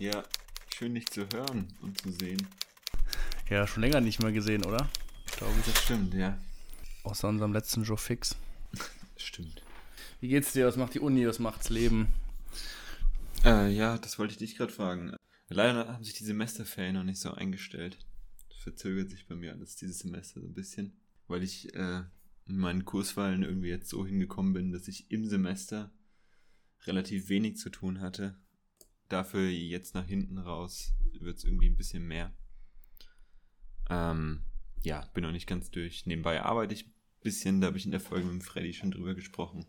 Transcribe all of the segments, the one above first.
Ja, schön dich zu hören und zu sehen. Ja, schon länger nicht mehr gesehen, oder? Glaube ich. Das stimmt, ja. Außer unserem letzten Joe Fix. Stimmt. Wie geht's dir? Was macht die Uni? Was macht's Leben? Äh, ja, das wollte ich dich gerade fragen. Leider haben sich die Semesterferien noch nicht so eingestellt. Das verzögert sich bei mir alles dieses Semester so ein bisschen, weil ich äh, in meinen Kurswahlen irgendwie jetzt so hingekommen bin, dass ich im Semester relativ wenig zu tun hatte. Dafür jetzt nach hinten raus wird es irgendwie ein bisschen mehr. Ähm, ja, bin noch nicht ganz durch. Nebenbei arbeite ich ein bisschen, da habe ich in der Folge mit Freddy schon drüber gesprochen.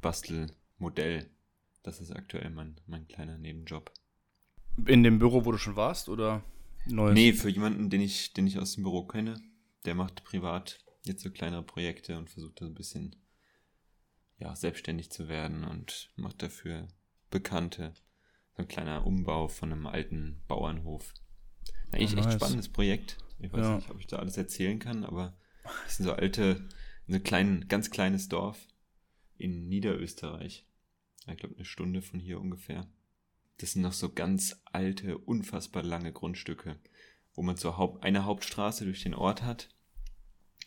Bastelmodell. Das ist aktuell mein, mein kleiner Nebenjob. In dem Büro, wo du schon warst, oder neues? Nee, für jemanden, den ich, den ich aus dem Büro kenne. Der macht privat jetzt so kleinere Projekte und versucht da ein bisschen ja, selbstständig zu werden und macht dafür Bekannte. So ein kleiner Umbau von einem alten Bauernhof. Eigentlich oh, nice. echt spannendes Projekt. Ich weiß ja. nicht, ob ich da alles erzählen kann, aber es sind so alte, ein klein, ganz kleines Dorf in Niederösterreich. Ich glaube, eine Stunde von hier ungefähr. Das sind noch so ganz alte, unfassbar lange Grundstücke, wo man so Haupt, eine Hauptstraße durch den Ort hat.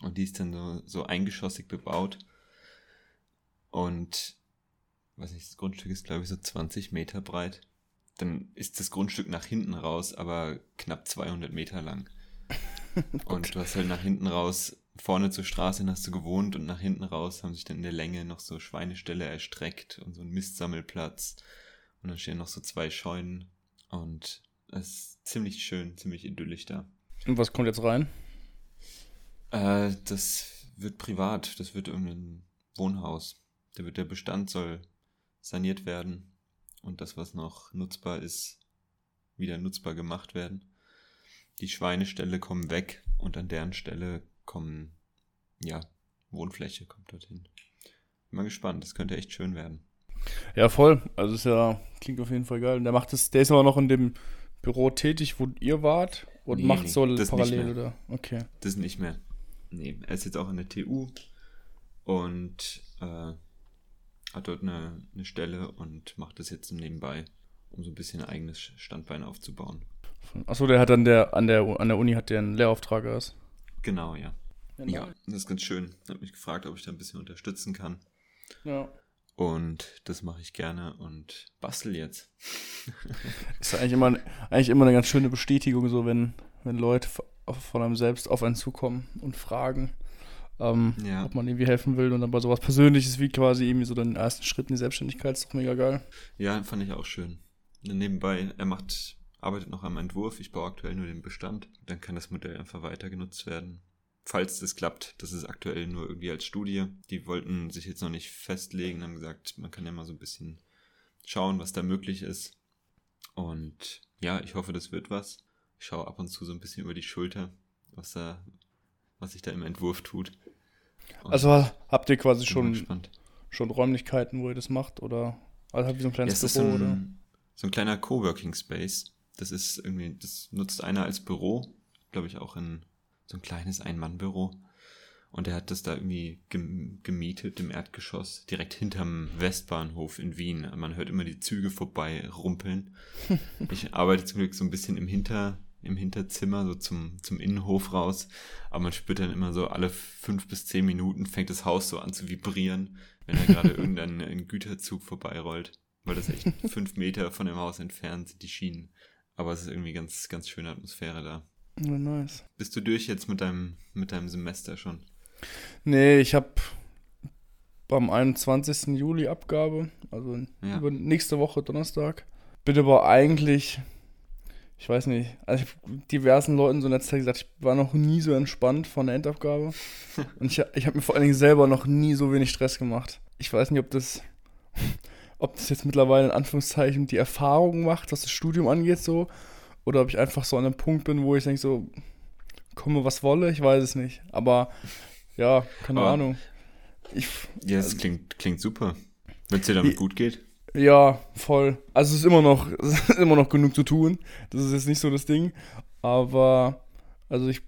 Und die ist dann so, so eingeschossig bebaut. Und, weiß nicht, das Grundstück ist, glaube ich, so 20 Meter breit. Dann ist das Grundstück nach hinten raus, aber knapp 200 Meter lang. und du hast halt nach hinten raus, vorne zur Straße hast du gewohnt und nach hinten raus haben sich dann in der Länge noch so Schweineställe erstreckt und so ein Mistsammelplatz. Und dann stehen noch so zwei Scheunen und es ist ziemlich schön, ziemlich idyllisch da. Und was kommt jetzt rein? Äh, das wird privat, das wird irgendein Wohnhaus. Da wird der Bestand soll saniert werden und das, was noch nutzbar ist, wieder nutzbar gemacht werden. Die Schweineställe kommen weg und an deren Stelle kommen, ja, Wohnfläche kommt dorthin. Bin mal gespannt, das könnte echt schön werden. Ja, voll. Also ist ja, klingt auf jeden Fall geil. Der macht das, der ist aber noch in dem Büro tätig, wo ihr wart und nee, macht so parallel, oder? Okay. Das nicht mehr. Nee, er ist jetzt auch in der TU und äh, hat dort eine, eine Stelle und macht das jetzt nebenbei, um so ein bisschen ein eigenes Standbein aufzubauen. Achso, der hat dann der an der an der Uni hat der einen Lehrauftrag aus. Genau, ja. Genau. Ja, das ist ganz schön. Er hat mich gefragt, ob ich da ein bisschen unterstützen kann. Ja. Und das mache ich gerne und bastel jetzt. ist eigentlich immer, eigentlich immer eine ganz schöne Bestätigung, so wenn, wenn Leute von einem selbst auf einen zukommen und fragen, ähm, ja. ob man irgendwie helfen will und dann bei sowas Persönliches wie quasi irgendwie so den ersten Schritt in die Selbstständigkeit ist doch mega geil. Ja, fand ich auch schön. Nebenbei, er macht, arbeitet noch am Entwurf, ich baue aktuell nur den Bestand, dann kann das Modell einfach weiter genutzt werden. Falls das klappt, das ist aktuell nur irgendwie als Studie. Die wollten sich jetzt noch nicht festlegen, haben gesagt, man kann ja mal so ein bisschen schauen, was da möglich ist. Und ja, ich hoffe, das wird was. Ich schaue ab und zu so ein bisschen über die Schulter, was da, was sich da im Entwurf tut. Und also habt ihr quasi schon, schon Räumlichkeiten, wo ihr das macht? Oder also habt ihr so ein kleines ja, Büro? So ein, so ein kleiner Coworking Space. Das ist irgendwie, das nutzt einer als Büro, glaube ich, auch in so ein kleines Ein-Mann-Büro. Und er hat das da irgendwie gemietet im Erdgeschoss, direkt hinterm Westbahnhof in Wien. Man hört immer die Züge vorbei rumpeln. Ich arbeite zum Glück so ein bisschen im Hinter, im Hinterzimmer, so zum, zum Innenhof raus. Aber man spürt dann immer so, alle fünf bis zehn Minuten fängt das Haus so an zu vibrieren, wenn da gerade irgendein Güterzug vorbeirollt. Weil das echt fünf Meter von dem Haus entfernt sind, die Schienen. Aber es ist irgendwie ganz, ganz schöne Atmosphäre da. Ja, nice. Bist du durch jetzt mit deinem, mit deinem Semester schon? Nee, ich habe beim 21. Juli Abgabe, also ja. über nächste Woche Donnerstag. Bin aber eigentlich ich weiß nicht, also ich habe diversen Leuten so in der Zeit gesagt, ich war noch nie so entspannt von der Endabgabe. Und ich, ich habe mir vor allen Dingen selber noch nie so wenig Stress gemacht. Ich weiß nicht, ob das, ob das jetzt mittlerweile in Anführungszeichen die Erfahrung macht, was das Studium angeht, so. Oder ob ich einfach so an einem Punkt bin, wo ich denke, so, komme was wolle, ich weiß es nicht. Aber ja, keine Aber, Ahnung. Ich, ja, es also, klingt, klingt super. Wenn es dir damit gut geht. Ja, voll. Also es ist immer noch, ist immer noch genug zu tun. Das ist jetzt nicht so das Ding. Aber also ich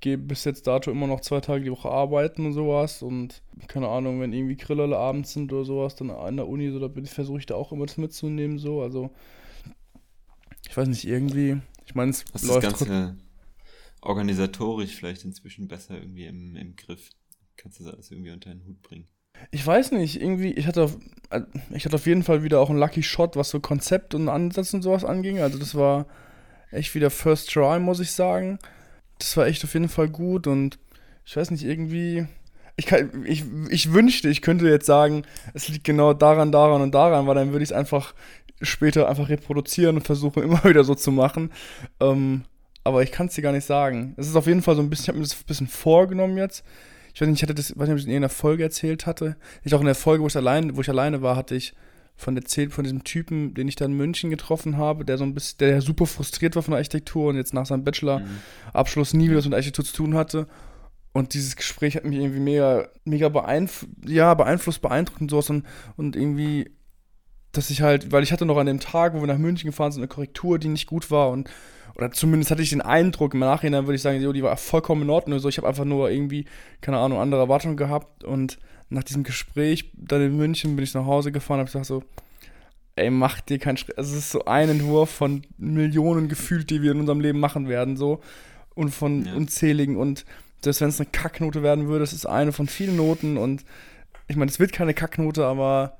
gehe bis jetzt dato immer noch zwei Tage die Woche arbeiten und sowas. Und keine Ahnung, wenn irgendwie Grillerle abends sind oder sowas, dann an der Uni, so, da versuche ich da auch immer das mitzunehmen. So. Also ich weiß nicht, irgendwie, ich meine, es Hast läuft das Ganze organisatorisch vielleicht inzwischen besser irgendwie im, im Griff. Kannst du das alles irgendwie unter den Hut bringen? Ich weiß nicht, irgendwie, ich hatte, auf, äh, ich hatte auf jeden Fall wieder auch einen Lucky Shot, was so Konzept und Ansatz und sowas anging. Also das war echt wieder First Try, muss ich sagen. Das war echt auf jeden Fall gut und ich weiß nicht, irgendwie. Ich, kann, ich, ich wünschte, ich könnte jetzt sagen, es liegt genau daran, daran und daran, weil dann würde ich es einfach später einfach reproduzieren und versuchen, immer wieder so zu machen. Ähm, aber ich kann es dir gar nicht sagen. Es ist auf jeden Fall so ein bisschen, ich habe mir das ein bisschen vorgenommen jetzt ich weiß nicht, ich hatte das, weiß nicht, ob ich in irgendeiner Folge erzählt hatte. Ich auch in der Folge, wo ich allein, wo ich alleine war, hatte ich von erzählt von diesem Typen, den ich da in München getroffen habe, der so ein bisschen, der super frustriert war von der Architektur und jetzt nach seinem Bachelor-Abschluss nie wieder was mit Architektur zu tun hatte. Und dieses Gespräch hat mich irgendwie mega, mega beeinf ja, beeinflusst, beeindruckt und sowas und, und irgendwie, dass ich halt, weil ich hatte noch an dem Tag, wo wir nach München gefahren sind, eine Korrektur, die nicht gut war und oder zumindest hatte ich den Eindruck, im Nachhinein würde ich sagen, jo, die war vollkommen in Ordnung. So, ich habe einfach nur irgendwie, keine Ahnung, andere Erwartungen gehabt. Und nach diesem Gespräch dann in München bin ich nach Hause gefahren und habe gesagt so, ey, mach dir keinen Stress. Also es ist so ein Entwurf von Millionen gefühlt, die wir in unserem Leben machen werden, so. Und von ja. unzähligen. Und selbst wenn es eine Kacknote werden würde, es ist eine von vielen Noten. Und ich meine, es wird keine Kacknote, aber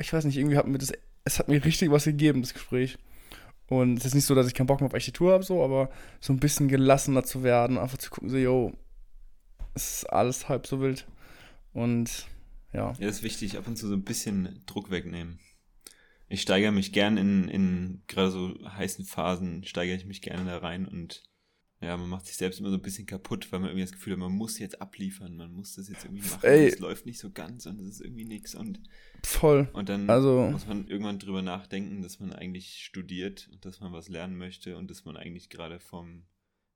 ich weiß nicht, irgendwie hat mir das, es hat mir richtig was gegeben, das Gespräch. Und es ist nicht so, dass ich keinen Bock mehr auf Architektur habe, so, aber so ein bisschen gelassener zu werden, einfach zu gucken, so, yo, es ist alles halb so wild. Und ja. Ja, ist wichtig, ab und zu so ein bisschen Druck wegnehmen. Ich steigere mich gern in, in gerade so heißen Phasen, steigere ich mich gerne da rein und ja, man macht sich selbst immer so ein bisschen kaputt, weil man irgendwie das Gefühl hat, man muss jetzt abliefern, man muss das jetzt irgendwie machen. Es läuft nicht so ganz und es ist irgendwie nichts und voll. Und dann also, muss man irgendwann drüber nachdenken, dass man eigentlich studiert und dass man was lernen möchte und dass man eigentlich gerade vom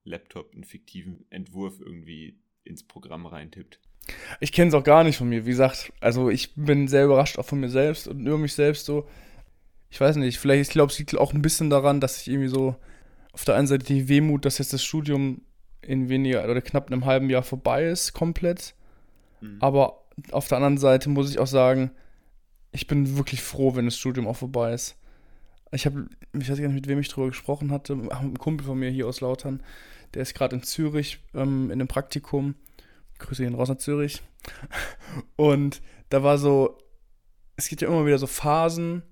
Laptop einen fiktiven Entwurf irgendwie ins Programm reintippt. Ich kenne es auch gar nicht von mir, wie gesagt. Also ich bin sehr überrascht auch von mir selbst und über mich selbst so. Ich weiß nicht, vielleicht, ich glaube, es liegt auch ein bisschen daran, dass ich irgendwie so auf der einen Seite die Wehmut, dass jetzt das Studium in weniger oder knapp einem halben Jahr vorbei ist, komplett. Mhm. Aber auf der anderen Seite muss ich auch sagen, ich bin wirklich froh, wenn das Studium auch vorbei ist. Ich habe, ich weiß gar nicht, mit wem ich drüber gesprochen hatte, Ach, ein Kumpel von mir hier aus Lautern, der ist gerade in Zürich ähm, in einem Praktikum. Grüße ihn raus nach Zürich. Und da war so, es gibt ja immer wieder so Phasen,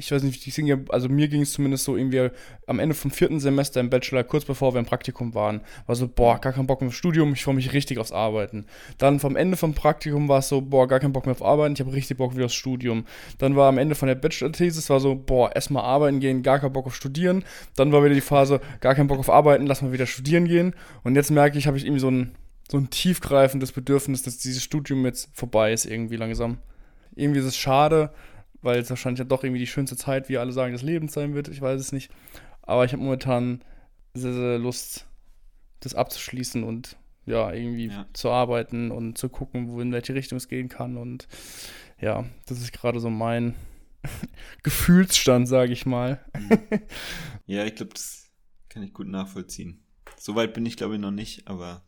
ich weiß nicht, ich also mir ging es zumindest so irgendwie am Ende vom vierten Semester im Bachelor, kurz bevor wir im Praktikum waren, war so, boah, gar keinen Bock mehr auf Studium, ich freue mich richtig aufs Arbeiten. Dann vom Ende vom Praktikum war es so, boah, gar keinen Bock mehr auf Arbeiten, ich habe richtig Bock wieder aufs Studium. Dann war am Ende von der Bachelor-Thesis, war so, boah, erstmal arbeiten gehen, gar keinen Bock auf Studieren. Dann war wieder die Phase, gar keinen Bock auf Arbeiten, lass mal wieder studieren gehen. Und jetzt merke ich, habe ich irgendwie so ein, so ein tiefgreifendes Bedürfnis, dass dieses Studium jetzt vorbei ist, irgendwie langsam. Irgendwie ist es schade, weil es wahrscheinlich ja doch irgendwie die schönste Zeit, wie alle sagen, des Lebens sein wird. Ich weiß es nicht. Aber ich habe momentan sehr, sehr Lust, das abzuschließen und ja, irgendwie ja. zu arbeiten und zu gucken, wo in welche Richtung es gehen kann. Und ja, das ist gerade so mein Gefühlsstand, sage ich mal. ja, ich glaube, das kann ich gut nachvollziehen. Soweit bin ich, glaube ich, noch nicht, aber.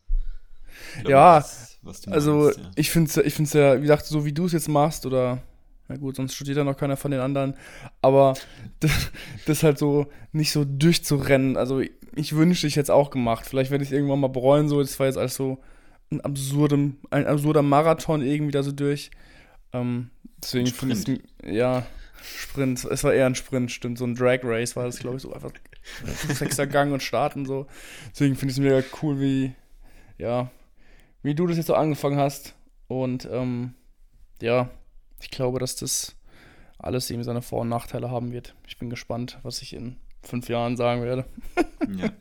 Glaub, ja, was, was also meinst, ja. ich finde es ich find's ja, wie gesagt, so wie du es jetzt machst oder na gut, sonst studiert ja noch keiner von den anderen. Aber das, das halt so nicht so durchzurennen. Also ich wünschte, ich hätte es auch gemacht. Vielleicht werde ich es irgendwann mal bereuen. So, das war jetzt alles so ein, absurdem, ein absurder Marathon irgendwie da so durch. Ähm, deswegen finde ich es, ja, Sprint. Es war eher ein Sprint, stimmt. So ein Drag Race war das, glaube ich, so einfach sechster Gang und starten so. Deswegen finde ich es mega cool, wie, ja, wie du das jetzt so angefangen hast. Und, ähm, ja, ich glaube, dass das alles irgendwie seine Vor- und Nachteile haben wird. Ich bin gespannt, was ich in fünf Jahren sagen werde. ja.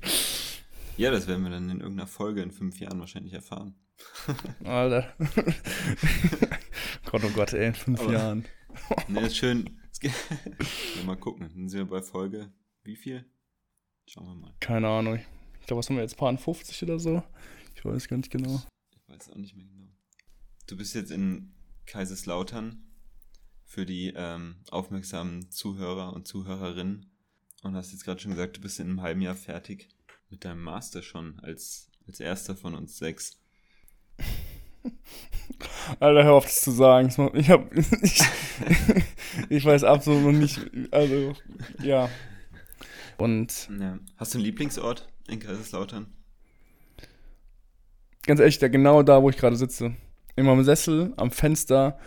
ja, das werden wir dann in irgendeiner Folge in fünf Jahren wahrscheinlich erfahren. Alter. Gott, oh Gott, ey, in fünf Aber, Jahren. ne, ist schön. ja, mal gucken. Dann sind wir bei Folge wie viel? Schauen wir mal. Keine Ahnung. Ich glaube, was haben wir jetzt? Paar 50 oder so? Ich weiß gar nicht genau. Ich weiß auch nicht mehr genau. Du bist jetzt in Kaiserslautern für die ähm, aufmerksamen Zuhörer und Zuhörerinnen. Und hast jetzt gerade schon gesagt, du bist in einem halben Jahr fertig mit deinem Master schon als, als erster von uns sechs. Alter, hör auf das zu sagen. Ich, hab, ich, ich weiß absolut noch nicht. Also, ja. Und ja. Hast du einen Lieblingsort in Kaiserslautern? Ganz ehrlich, da genau da, wo ich gerade sitze. In meinem Sessel, am Fenster.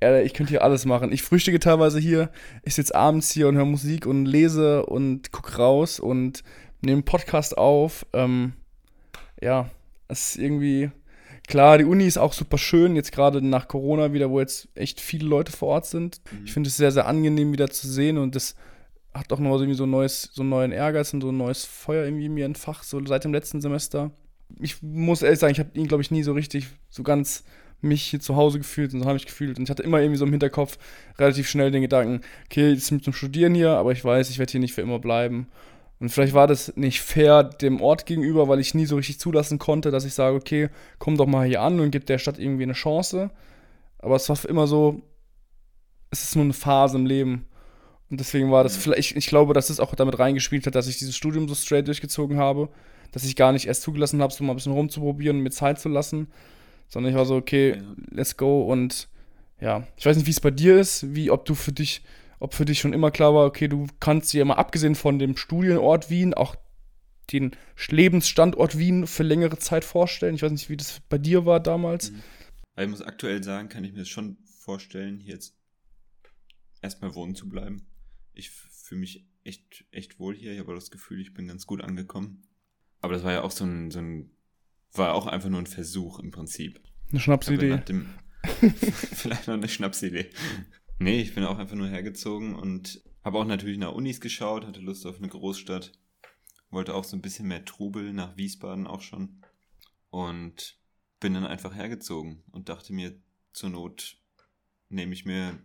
Ich könnte hier alles machen. Ich frühstücke teilweise hier. Ich sitze abends hier und höre Musik und lese und gucke raus und nehme einen Podcast auf. Ähm, ja, es ist irgendwie. Klar, die Uni ist auch super schön, jetzt gerade nach Corona wieder, wo jetzt echt viele Leute vor Ort sind. Mhm. Ich finde es sehr, sehr angenehm wieder zu sehen und das hat auch noch irgendwie so, ein neues, so einen neuen Ehrgeiz und so ein neues Feuer irgendwie in mir entfacht, so seit dem letzten Semester. Ich muss ehrlich sagen, ich habe ihn, glaube ich, nie so richtig, so ganz mich hier zu Hause gefühlt und so habe ich gefühlt. Und ich hatte immer irgendwie so im Hinterkopf relativ schnell den Gedanken, okay, jetzt mit zum Studieren hier, aber ich weiß, ich werde hier nicht für immer bleiben. Und vielleicht war das nicht fair dem Ort gegenüber, weil ich nie so richtig zulassen konnte, dass ich sage, okay, komm doch mal hier an und gib der Stadt irgendwie eine Chance. Aber es war immer so, es ist nur eine Phase im Leben. Und deswegen war das mhm. vielleicht, ich glaube, dass es auch damit reingespielt hat, dass ich dieses Studium so straight durchgezogen habe, dass ich gar nicht erst zugelassen habe, so mal ein bisschen rumzuprobieren und mir Zeit zu lassen, sondern ich war so, okay, ja. let's go und ja, ich weiß nicht, wie es bei dir ist, wie, ob du für dich ob für dich schon immer klar war, okay, du kannst dir mal abgesehen von dem Studienort Wien auch den Lebensstandort Wien für längere Zeit vorstellen. Ich weiß nicht, wie das bei dir war damals. Mhm. Ich muss aktuell sagen, kann ich mir das schon vorstellen, hier jetzt erstmal wohnen zu bleiben. Ich fühle mich echt, echt wohl hier. Ich habe das Gefühl, ich bin ganz gut angekommen. Aber das war ja auch so ein, so ein war auch einfach nur ein Versuch im Prinzip. Eine Schnapsidee. vielleicht noch eine Schnapsidee. Nee, ich bin auch einfach nur hergezogen und habe auch natürlich nach Unis geschaut, hatte Lust auf eine Großstadt. Wollte auch so ein bisschen mehr Trubel nach Wiesbaden auch schon. Und bin dann einfach hergezogen und dachte mir, zur Not nehme ich mir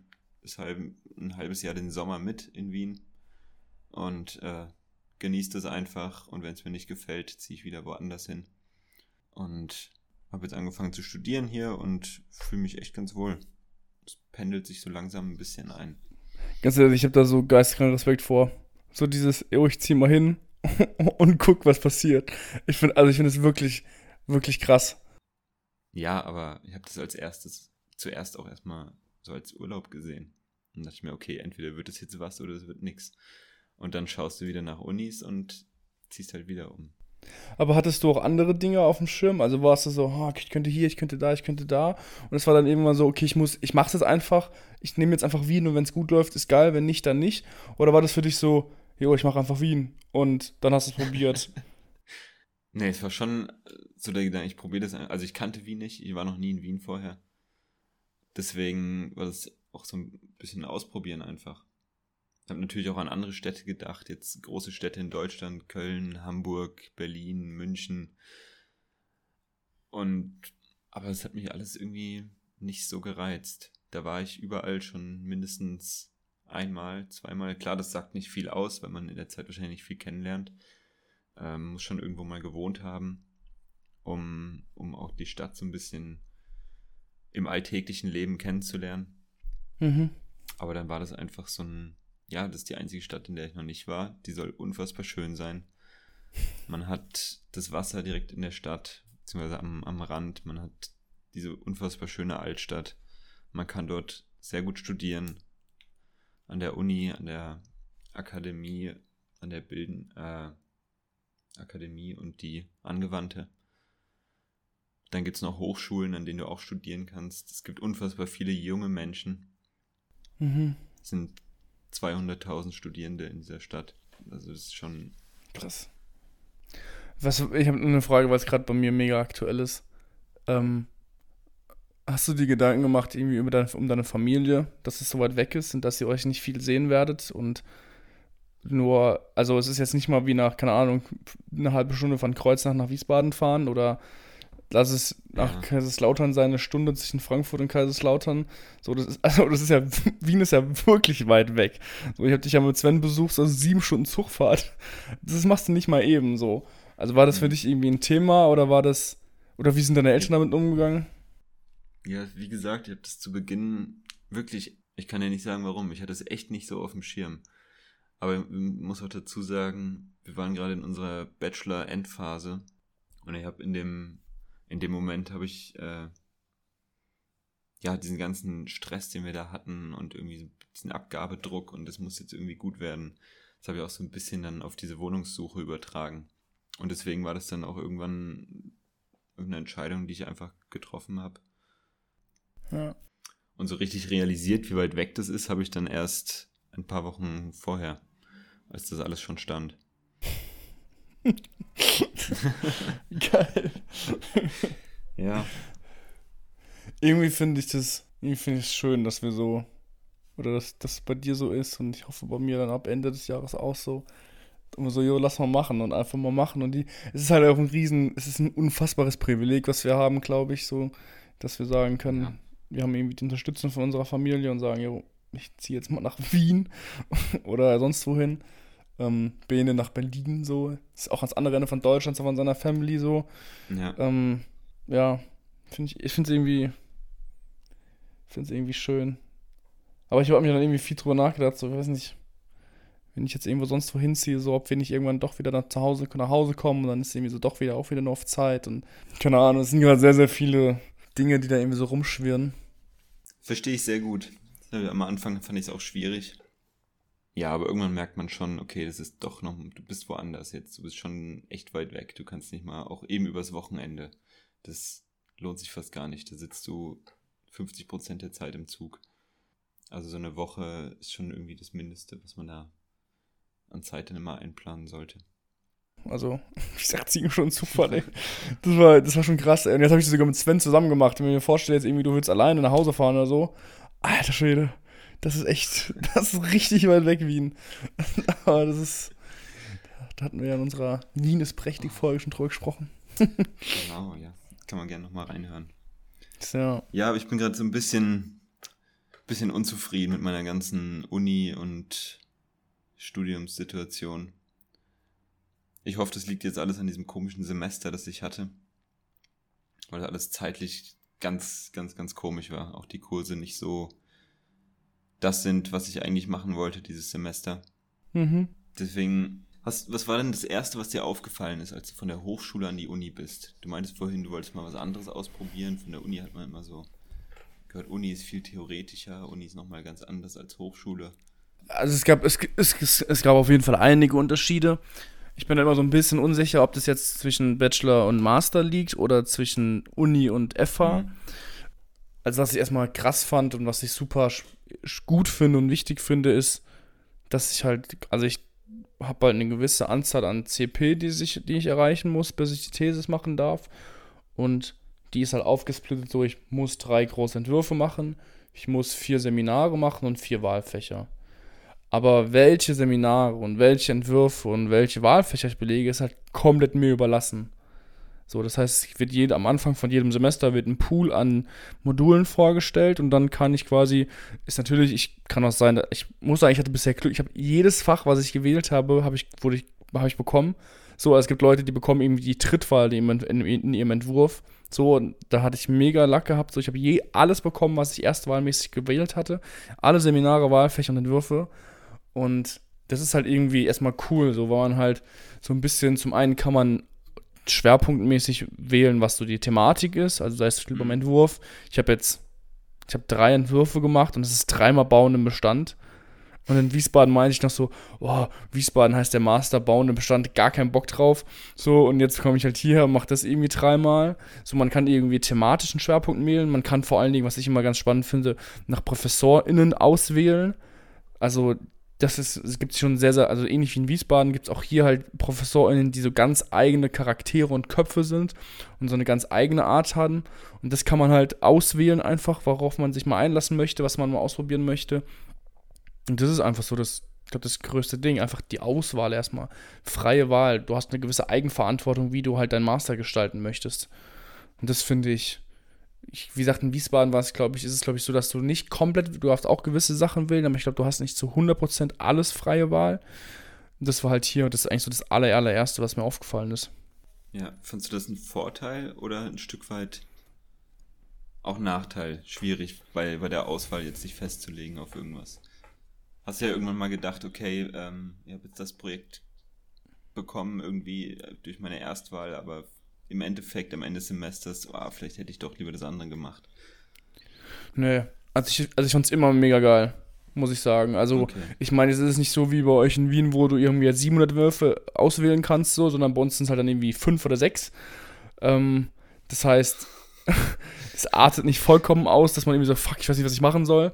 halbe, ein halbes Jahr den Sommer mit in Wien und äh, genieße das einfach. Und wenn es mir nicht gefällt, ziehe ich wieder woanders hin. Und habe jetzt angefangen zu studieren hier und fühle mich echt ganz wohl es pendelt sich so langsam ein bisschen ein. Ganz ehrlich, ich habe da so geistkranken Respekt vor. So dieses, oh, ich zieh mal hin und guck, was passiert. Ich finde, also ich finde es wirklich, wirklich krass. Ja, aber ich habe das als erstes, zuerst auch erstmal so als Urlaub gesehen. Und dachte ich mir, okay, entweder wird es jetzt was oder es wird nichts. Und dann schaust du wieder nach Unis und ziehst halt wieder um. Aber hattest du auch andere Dinge auf dem Schirm? Also warst du so, oh, ich könnte hier, ich könnte da, ich könnte da. Und es war dann irgendwann so, okay, ich muss, ich mache es jetzt einfach. Ich nehme jetzt einfach Wien und wenn es gut läuft, ist geil. Wenn nicht, dann nicht. Oder war das für dich so, jo, ich mache einfach Wien und dann hast du es probiert? nee, es war schon so der Gedanke, ich probiere das. Also ich kannte Wien nicht, ich war noch nie in Wien vorher. Deswegen war das auch so ein bisschen ausprobieren einfach. Ich habe natürlich auch an andere Städte gedacht, jetzt große Städte in Deutschland, Köln, Hamburg, Berlin, München. Und aber es hat mich alles irgendwie nicht so gereizt. Da war ich überall schon mindestens einmal, zweimal. Klar, das sagt nicht viel aus, weil man in der Zeit wahrscheinlich nicht viel kennenlernt. Ähm, muss schon irgendwo mal gewohnt haben, um, um auch die Stadt so ein bisschen im alltäglichen Leben kennenzulernen. Mhm. Aber dann war das einfach so ein, ja, das ist die einzige Stadt, in der ich noch nicht war. Die soll unfassbar schön sein. Man hat das Wasser direkt in der Stadt, beziehungsweise am, am Rand. Man hat diese unfassbar schöne Altstadt. Man kann dort sehr gut studieren. An der Uni, an der Akademie, an der Bilden, äh, Akademie und die Angewandte. Dann gibt es noch Hochschulen, an denen du auch studieren kannst. Es gibt unfassbar viele junge Menschen. Mhm. Sind 200.000 Studierende in dieser Stadt. Also das ist schon krass. Was, ich habe eine Frage, weil es gerade bei mir mega aktuell ist. Ähm, hast du dir Gedanken gemacht, irgendwie über deine, um deine Familie, dass es so weit weg ist und dass ihr euch nicht viel sehen werdet und nur, also es ist jetzt nicht mal wie nach, keine Ahnung, eine halbe Stunde von Kreuznach nach Wiesbaden fahren oder lass es nach ja. Kaiserslautern sein, eine Stunde zwischen Frankfurt und Kaiserslautern. So, das ist, also das ist ja, Wien ist ja wirklich weit weg. So, ich habe dich ja mit Sven besucht, also sieben Stunden Zugfahrt. Das machst du nicht mal eben so. Also war das für mhm. dich irgendwie ein Thema oder war das, oder wie sind deine Eltern damit umgegangen? Ja, wie gesagt, ich habe das zu Beginn wirklich, ich kann ja nicht sagen warum, ich hatte es echt nicht so auf dem Schirm. Aber ich muss auch dazu sagen, wir waren gerade in unserer Bachelor-Endphase und ich habe in dem in dem Moment habe ich äh, ja diesen ganzen Stress, den wir da hatten und irgendwie diesen Abgabedruck und das muss jetzt irgendwie gut werden. Das habe ich auch so ein bisschen dann auf diese Wohnungssuche übertragen. Und deswegen war das dann auch irgendwann irgendeine Entscheidung, die ich einfach getroffen habe. Ja. Und so richtig realisiert, wie weit weg das ist, habe ich dann erst ein paar Wochen vorher, als das alles schon stand. Geil. ja. Irgendwie finde ich das, irgendwie finde ich es schön, dass wir so, oder dass das bei dir so ist und ich hoffe bei mir dann ab Ende des Jahres auch so. Und so, jo, lass mal machen und einfach mal machen. Und die, es ist halt auch ein riesen, es ist ein unfassbares Privileg, was wir haben, glaube ich, so, dass wir sagen können, ja. wir haben irgendwie die Unterstützung von unserer Familie und sagen, jo, ich ziehe jetzt mal nach Wien oder sonst wohin. Ähm, Bene nach Berlin, so. Ist auch ans andere Ende von Deutschland, so von seiner Family, so. Ja. Ähm, ja, find ich, ich finde es irgendwie, finde es irgendwie schön. Aber ich habe mir dann irgendwie viel drüber nachgedacht, so, ich weiß nicht, wenn ich jetzt irgendwo sonst wo hinziehe, so, ob wir nicht irgendwann doch wieder nach, Hause, nach Hause kommen und dann ist irgendwie so doch wieder auch wieder nur auf Zeit und keine Ahnung, es sind gerade sehr, sehr viele Dinge, die da irgendwie so rumschwirren. Verstehe ich sehr gut. Am Anfang fand ich es auch schwierig. Ja, aber irgendwann merkt man schon, okay, das ist doch noch, du bist woanders jetzt, du bist schon echt weit weg, du kannst nicht mal, auch eben übers Wochenende, das lohnt sich fast gar nicht, da sitzt du 50 Prozent der Zeit im Zug. Also so eine Woche ist schon irgendwie das Mindeste, was man da an Zeit dann immer einplanen sollte. Also, ich sag's ihm schon Zufall, ey. Das war, das war schon krass, ey. Und jetzt habe ich das sogar mit Sven zusammen gemacht. Wenn ich mir vorstelle, jetzt irgendwie, du willst alleine nach Hause fahren oder so. Alter Schwede. Das ist echt, das ist richtig weit weg, Wien. Aber das ist, da hatten wir ja in unserer Wien ist prächtig Folge schon drüber gesprochen. genau, ja. Kann man gerne nochmal reinhören. So. Ja, aber ich bin gerade so ein bisschen, bisschen unzufrieden mit meiner ganzen Uni- und Studiumssituation. Ich hoffe, das liegt jetzt alles an diesem komischen Semester, das ich hatte. Weil alles zeitlich ganz, ganz, ganz komisch war. Auch die Kurse nicht so das sind, was ich eigentlich machen wollte dieses Semester. Mhm. Deswegen, was, was war denn das Erste, was dir aufgefallen ist, als du von der Hochschule an die Uni bist? Du meintest vorhin, du wolltest mal was anderes ausprobieren. Von der Uni hat man immer so gehört, Uni ist viel theoretischer, Uni ist nochmal ganz anders als Hochschule. Also es gab, es, es, es gab auf jeden Fall einige Unterschiede. Ich bin da immer so ein bisschen unsicher, ob das jetzt zwischen Bachelor und Master liegt oder zwischen Uni und FH. Mhm. Also was ich erstmal krass fand und was ich super gut finde und wichtig finde, ist, dass ich halt, also ich habe halt eine gewisse Anzahl an CP, die, sich, die ich erreichen muss, bis ich die Thesis machen darf. Und die ist halt aufgesplittet so, ich muss drei große Entwürfe machen, ich muss vier Seminare machen und vier Wahlfächer. Aber welche Seminare und welche Entwürfe und welche Wahlfächer ich belege, ist halt komplett mir überlassen. So, das heißt, wird jed, am Anfang von jedem Semester wird ein Pool an Modulen vorgestellt und dann kann ich quasi, ist natürlich, ich kann auch sein, ich muss sagen, ich hatte bisher Glück, ich habe jedes Fach, was ich gewählt habe, habe ich, wurde ich, habe ich bekommen. So, es gibt Leute, die bekommen irgendwie die Trittwahl in, in, in ihrem Entwurf. So, da hatte ich mega Lack gehabt. So, ich habe je alles bekommen, was ich erstwahlmäßig gewählt hatte. Alle Seminare, Wahlfächer und Entwürfe. Und das ist halt irgendwie erstmal cool, so, weil man halt so ein bisschen, zum einen kann man schwerpunktmäßig wählen, was so die Thematik ist. Also sei es beim mhm. Entwurf. Ich habe jetzt, ich habe drei Entwürfe gemacht und es ist dreimal Bauen im Bestand. Und in Wiesbaden meinte ich noch so, oh, Wiesbaden heißt der Master, Bauen im Bestand, gar keinen Bock drauf. So, und jetzt komme ich halt hierher und mache das irgendwie dreimal. So, man kann irgendwie thematischen Schwerpunkt wählen. Man kann vor allen Dingen, was ich immer ganz spannend finde, nach ProfessorInnen auswählen. Also das ist, es gibt schon sehr, sehr, also ähnlich wie in Wiesbaden gibt es auch hier halt ProfessorInnen, die so ganz eigene Charaktere und Köpfe sind und so eine ganz eigene Art haben. Und das kann man halt auswählen einfach, worauf man sich mal einlassen möchte, was man mal ausprobieren möchte. Und das ist einfach so das, ich glaube, das größte Ding, einfach die Auswahl erstmal. Freie Wahl. Du hast eine gewisse Eigenverantwortung, wie du halt deinen Master gestalten möchtest. Und das finde ich, ich, wie gesagt, in Wiesbaden war es, glaube ich, ist es, glaube ich, so, dass du nicht komplett, du darfst auch gewisse Sachen wählen, aber ich glaube, du hast nicht zu 100% alles freie Wahl. Das war halt hier und das ist eigentlich so das aller, allererste, was mir aufgefallen ist. Ja, fandest du das ein Vorteil oder ein Stück weit auch Nachteil? Schwierig, bei, bei der Auswahl jetzt sich festzulegen auf irgendwas. Hast du ja irgendwann mal gedacht, okay, ähm, ich habe jetzt das Projekt bekommen, irgendwie äh, durch meine Erstwahl, aber im Endeffekt am Ende des Semesters, oh, vielleicht hätte ich doch lieber das andere gemacht. Nee, also ich, also ich fand es immer mega geil. muss ich sagen. Also, okay. ich meine, es ist nicht so wie bei euch in Wien, wo du irgendwie jetzt 700 Würfe auswählen kannst, so, sondern bei uns sind es halt dann irgendwie fünf oder sechs. Ähm, das heißt, es artet nicht vollkommen aus, dass man irgendwie so, fuck, ich weiß nicht, was ich machen soll.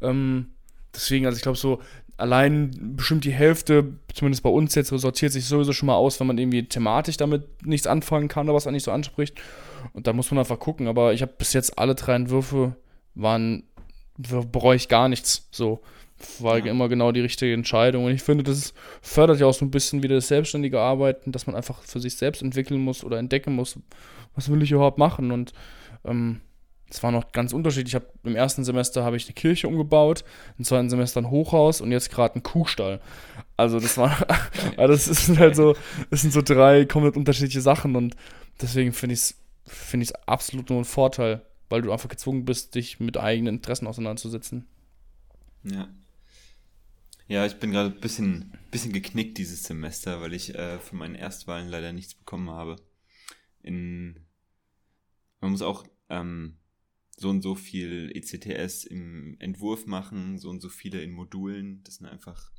Ähm, deswegen, also ich glaube so, allein bestimmt die Hälfte, zumindest bei uns jetzt, sortiert sich sowieso schon mal aus, wenn man irgendwie thematisch damit nichts anfangen kann oder was eigentlich so anspricht. Und da muss man einfach gucken. Aber ich habe bis jetzt alle drei Entwürfe waren, bereue ich gar nichts. So war ja. immer genau die richtige Entscheidung. Und ich finde, das fördert ja auch so ein bisschen wieder das selbstständige Arbeiten, dass man einfach für sich selbst entwickeln muss oder entdecken muss, was will ich überhaupt machen. Und ähm, es war noch ganz unterschiedlich. Ich habe im ersten Semester habe ich eine Kirche umgebaut, im zweiten Semester ein Hochhaus und jetzt gerade einen Kuhstall. Also das war, das sind halt so, das sind so drei komplett unterschiedliche Sachen und deswegen finde ich es finde ich absolut nur ein Vorteil, weil du einfach gezwungen bist, dich mit eigenen Interessen auseinanderzusetzen. Ja. Ja, ich bin gerade ein bisschen, bisschen geknickt dieses Semester, weil ich äh, für meinen Erstwahlen leider nichts bekommen habe. In, man muss auch ähm, so und so viel ECTS im Entwurf machen, so und so viele in Modulen. Das sind einfach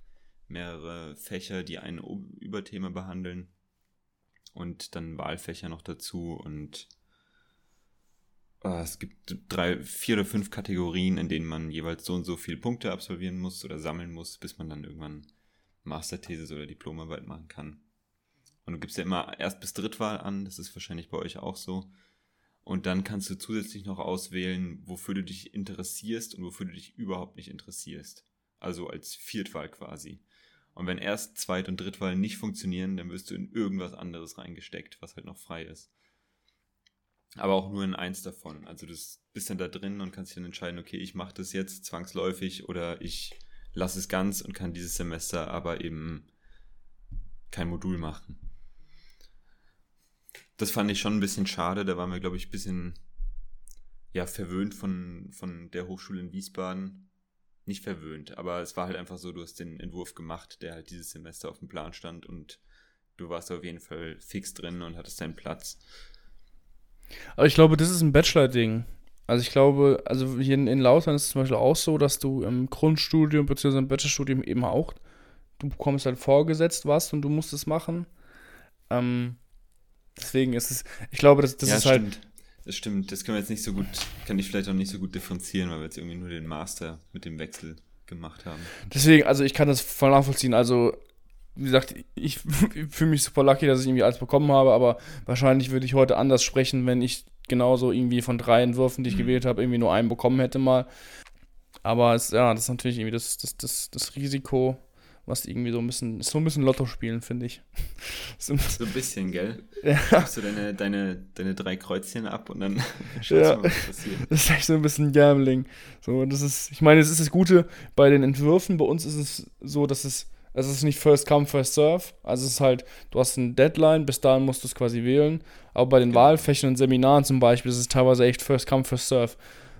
mehrere Fächer, die ein Überthema behandeln. Und dann Wahlfächer noch dazu und äh, es gibt drei, vier oder fünf Kategorien, in denen man jeweils so und so viele Punkte absolvieren muss oder sammeln muss, bis man dann irgendwann Masterthesis oder Diplomarbeit machen kann. Und du gibst ja immer Erst- bis Drittwahl an, das ist wahrscheinlich bei euch auch so. Und dann kannst du zusätzlich noch auswählen, wofür du dich interessierst und wofür du dich überhaupt nicht interessierst. Also als Viertwahl quasi. Und wenn Erst-, Zweit- und Drittwahl nicht funktionieren, dann wirst du in irgendwas anderes reingesteckt, was halt noch frei ist. Aber auch nur in eins davon. Also du bist dann da drin und kannst dich dann entscheiden, okay, ich mache das jetzt zwangsläufig oder ich lasse es ganz und kann dieses Semester aber eben kein Modul machen das fand ich schon ein bisschen schade. Da waren wir, glaube ich, ein bisschen ja, verwöhnt von, von der Hochschule in Wiesbaden. Nicht verwöhnt, aber es war halt einfach so, du hast den Entwurf gemacht, der halt dieses Semester auf dem Plan stand und du warst auf jeden Fall fix drin und hattest deinen Platz. Aber ich glaube, das ist ein Bachelor-Ding. Also ich glaube, also hier in, in Lautern ist es zum Beispiel auch so, dass du im Grundstudium bzw. im Bachelorstudium eben auch, du bekommst halt vorgesetzt was und du musst es machen. Ähm, Deswegen ist es, ich glaube, das, das ja, ist halt stimmt. halt. Das stimmt, das können wir jetzt nicht so gut, kann ich vielleicht auch nicht so gut differenzieren, weil wir jetzt irgendwie nur den Master mit dem Wechsel gemacht haben. Deswegen, also ich kann das voll nachvollziehen. Also, wie gesagt, ich, ich fühle mich super lucky, dass ich irgendwie alles bekommen habe, aber wahrscheinlich würde ich heute anders sprechen, wenn ich genauso irgendwie von drei Entwürfen, die ich mhm. gewählt habe, irgendwie nur einen bekommen hätte mal. Aber es, ja, das ist natürlich irgendwie das, das, das, das Risiko, was irgendwie so ein bisschen, ist so ein bisschen Lotto spielen, finde ich. so, ein bisschen, gell? Ja. Machst du deine, deine, deine drei Kreuzchen ab und dann schaust ja. mal, was passiert. Das ist echt so ein bisschen Gambling. So, das ist, ich meine, es ist das Gute bei den Entwürfen, bei uns ist es so, dass es, es ist nicht First Come, First Serve. Also es ist halt, du hast eine Deadline, bis dahin musst du es quasi wählen. Aber bei den genau. Wahlfächern und Seminaren zum Beispiel, ist es teilweise echt First Come, First Serve.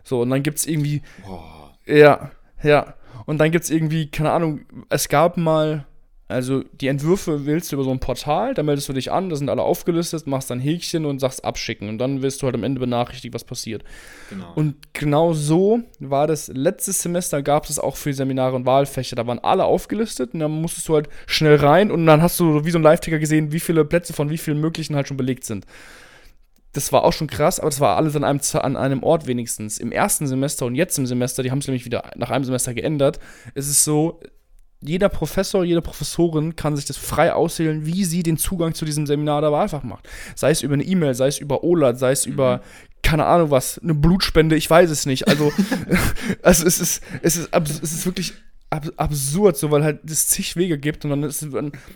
So, und dann gibt es irgendwie. Boah. Ja, ja. Und dann gibt es irgendwie, keine Ahnung, es gab mal, also die Entwürfe willst du über so ein Portal, da meldest du dich an, da sind alle aufgelistet, machst dann Häkchen und sagst abschicken. Und dann wirst du halt am Ende benachrichtigt, was passiert. Genau. Und genau so war das letztes Semester, gab es auch für Seminare und Wahlfächer. Da waren alle aufgelistet und dann musstest du halt schnell rein und dann hast du wie so ein Live-Ticker gesehen, wie viele Plätze von wie vielen möglichen halt schon belegt sind das war auch schon krass, aber das war alles an einem, an einem Ort wenigstens. Im ersten Semester und jetzt im Semester, die haben es nämlich wieder nach einem Semester geändert, ist es so, jeder Professor, jede Professorin kann sich das frei auswählen, wie sie den Zugang zu diesem Seminar oder Wahlfach macht. Sei es über eine E-Mail, sei es über OLAD, sei es mhm. über, keine Ahnung was, eine Blutspende, ich weiß es nicht. Also, also es ist, es ist, es ist wirklich ab absurd, so weil halt es zig Wege gibt und dann ist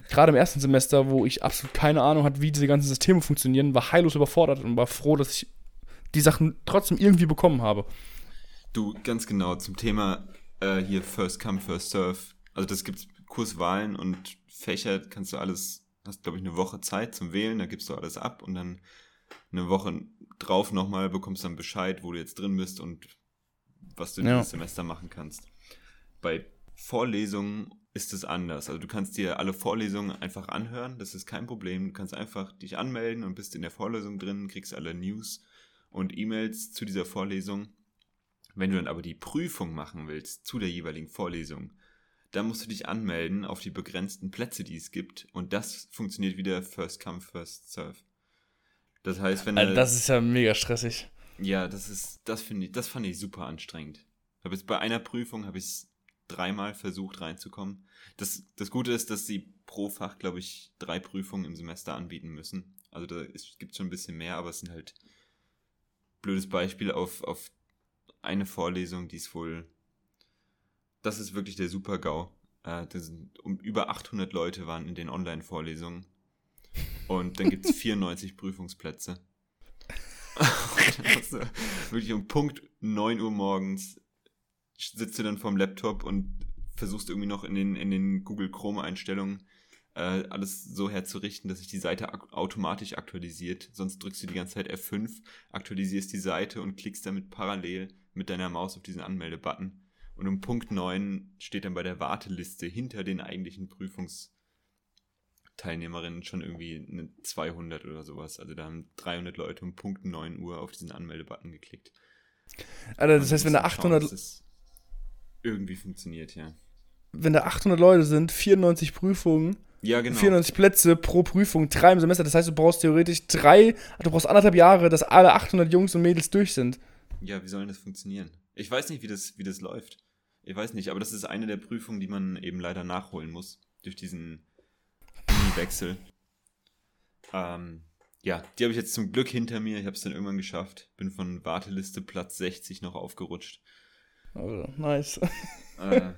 gerade im ersten Semester, wo ich absolut keine Ahnung hatte, wie diese ganzen Systeme funktionieren, war heillos überfordert und war froh, dass ich die Sachen trotzdem irgendwie bekommen habe. Du, ganz genau, zum Thema äh, hier First Come, First Serve. Also das gibt's Kurswahlen und Fächer kannst du alles, hast glaube ich eine Woche Zeit zum Wählen, da gibst du alles ab und dann eine Woche drauf nochmal bekommst du dann Bescheid, wo du jetzt drin bist und was du ja. dieses Semester machen kannst. Bei Vorlesungen ist es anders. Also du kannst dir alle Vorlesungen einfach anhören, das ist kein Problem. Du kannst einfach dich anmelden und bist in der Vorlesung drin, kriegst alle News und E-Mails zu dieser Vorlesung. Wenn du dann aber die Prüfung machen willst zu der jeweiligen Vorlesung, dann musst du dich anmelden auf die begrenzten Plätze, die es gibt. Und das funktioniert wieder First Come, First Serve. Das heißt, wenn also Das ist ja mega stressig. Ja, das ist, das finde ich, das fand ich super anstrengend. Ich habe jetzt bei einer Prüfung habe ich dreimal versucht reinzukommen. Das, das Gute ist, dass sie pro Fach, glaube ich, drei Prüfungen im Semester anbieten müssen. Also da gibt es schon ein bisschen mehr, aber es sind halt blödes Beispiel auf, auf eine Vorlesung, die ist wohl. Das ist wirklich der Super-GAU. Äh, sind um über 800 Leute waren in den Online-Vorlesungen. Und dann gibt es 94 Prüfungsplätze. also, wirklich um Punkt 9 Uhr morgens sitzt du dann vorm Laptop und versuchst irgendwie noch in den, in den Google Chrome-Einstellungen äh, alles so herzurichten, dass sich die Seite ak automatisch aktualisiert. Sonst drückst du die ganze Zeit F5, aktualisierst die Seite und klickst damit parallel mit deiner Maus auf diesen Anmelde-Button. Und um Punkt 9 steht dann bei der Warteliste hinter den eigentlichen Prüfungsteilnehmerinnen schon irgendwie eine 200 oder sowas. Also da haben 300 Leute um Punkt 9 Uhr auf diesen Anmelde-Button geklickt. Also das heißt, wenn da 800... Schauen, irgendwie funktioniert, ja. Wenn da 800 Leute sind, 94 Prüfungen, ja, genau. 94 Plätze pro Prüfung, drei im Semester. Das heißt, du brauchst theoretisch drei, du brauchst anderthalb Jahre, dass alle 800 Jungs und Mädels durch sind. Ja, wie soll das funktionieren? Ich weiß nicht, wie das, wie das läuft. Ich weiß nicht, aber das ist eine der Prüfungen, die man eben leider nachholen muss. Durch diesen Wechsel. Ähm, ja, die habe ich jetzt zum Glück hinter mir. Ich habe es dann irgendwann geschafft. Bin von Warteliste Platz 60 noch aufgerutscht. Also, nice. Äh,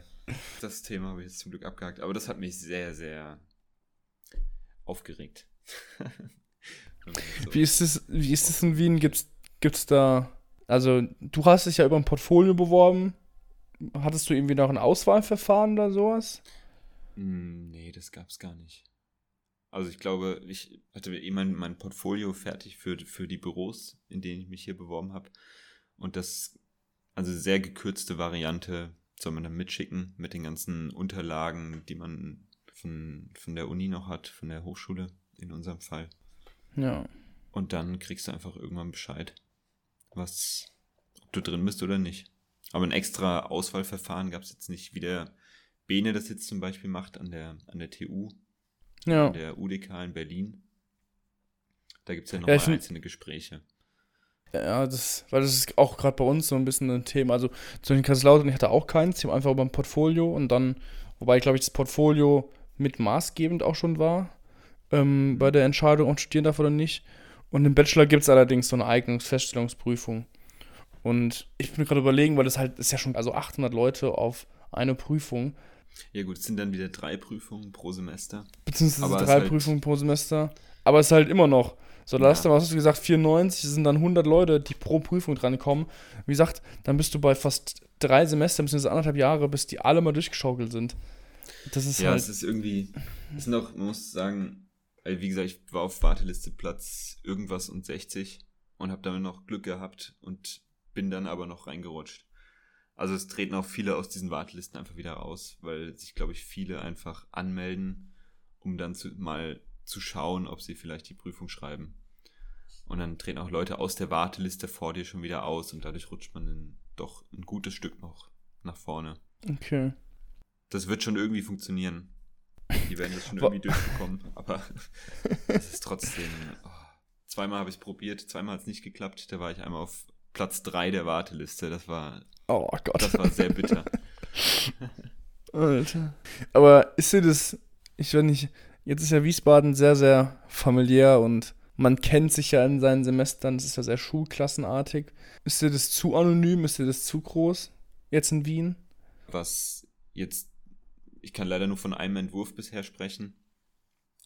das Thema habe ich jetzt zum Glück abgehakt. Aber das hat mich sehr, sehr aufgeregt. so. Wie ist es, wie ist es in Wien? Gibt es da. Also, du hast dich ja über ein Portfolio beworben. Hattest du irgendwie noch ein Auswahlverfahren oder sowas? Hm, nee, das gab es gar nicht. Also ich glaube, ich hatte eh mein, mein Portfolio fertig für, für die Büros, in denen ich mich hier beworben habe. Und das also sehr gekürzte Variante soll man dann mitschicken mit den ganzen Unterlagen, die man von, von der Uni noch hat, von der Hochschule in unserem Fall. Ja. Und dann kriegst du einfach irgendwann Bescheid, was, ob du drin bist oder nicht. Aber ein extra Auswahlverfahren gab es jetzt nicht, wie der Bene das jetzt zum Beispiel macht an der, an der TU, ja. an der UDK in Berlin. Da gibt es ja noch ja, einzelne Gespräche. Ja, das, weil das ist auch gerade bei uns so ein bisschen ein Thema. Also zu den Kaiserslautern, ich hatte auch keins, ich habe einfach über ein Portfolio und dann, wobei, glaube ich, das Portfolio mit maßgebend auch schon war, ähm, bei der Entscheidung, ob ich studieren darf oder nicht. Und im Bachelor gibt es allerdings so eine Eignungsfeststellungsprüfung. Und ich bin gerade überlegen, weil das halt ist ja schon also 800 Leute auf eine Prüfung. Ja gut, es sind dann wieder drei Prüfungen pro Semester. Beziehungsweise drei halt Prüfungen pro Semester. Aber es ist halt immer noch so, da ja. hast du, was hast du gesagt, 94 sind dann 100 Leute, die pro Prüfung drankommen. Wie gesagt, dann bist du bei fast drei Semestern, bzw. anderthalb Jahre, bis die alle mal durchgeschaukelt sind. Das ist ja, halt es ist irgendwie, es sind auch, man muss sagen, wie gesagt, ich war auf Warteliste Platz irgendwas und 60 und habe damit noch Glück gehabt und bin dann aber noch reingerutscht. Also es treten auch viele aus diesen Wartelisten einfach wieder raus, weil sich, glaube ich, viele einfach anmelden, um dann zu, mal zu schauen, ob sie vielleicht die Prüfung schreiben. Und dann treten auch Leute aus der Warteliste vor dir schon wieder aus und dadurch rutscht man dann doch ein gutes Stück noch nach vorne. Okay. Das wird schon irgendwie funktionieren. Die werden das schon irgendwie durchbekommen, aber es ist trotzdem. Oh, zweimal habe ich es probiert, zweimal hat es nicht geklappt. Da war ich einmal auf Platz 3 der Warteliste. Das war. Oh Gott. Das war sehr bitter. Alter. Aber ist dir das. Ich weiß nicht. Jetzt ist ja Wiesbaden sehr, sehr familiär und man kennt sich ja in seinen Semestern. Das ist ja sehr schulklassenartig. Ist dir das zu anonym? Ist dir das zu groß? Jetzt in Wien? Was jetzt. Ich kann leider nur von einem Entwurf bisher sprechen.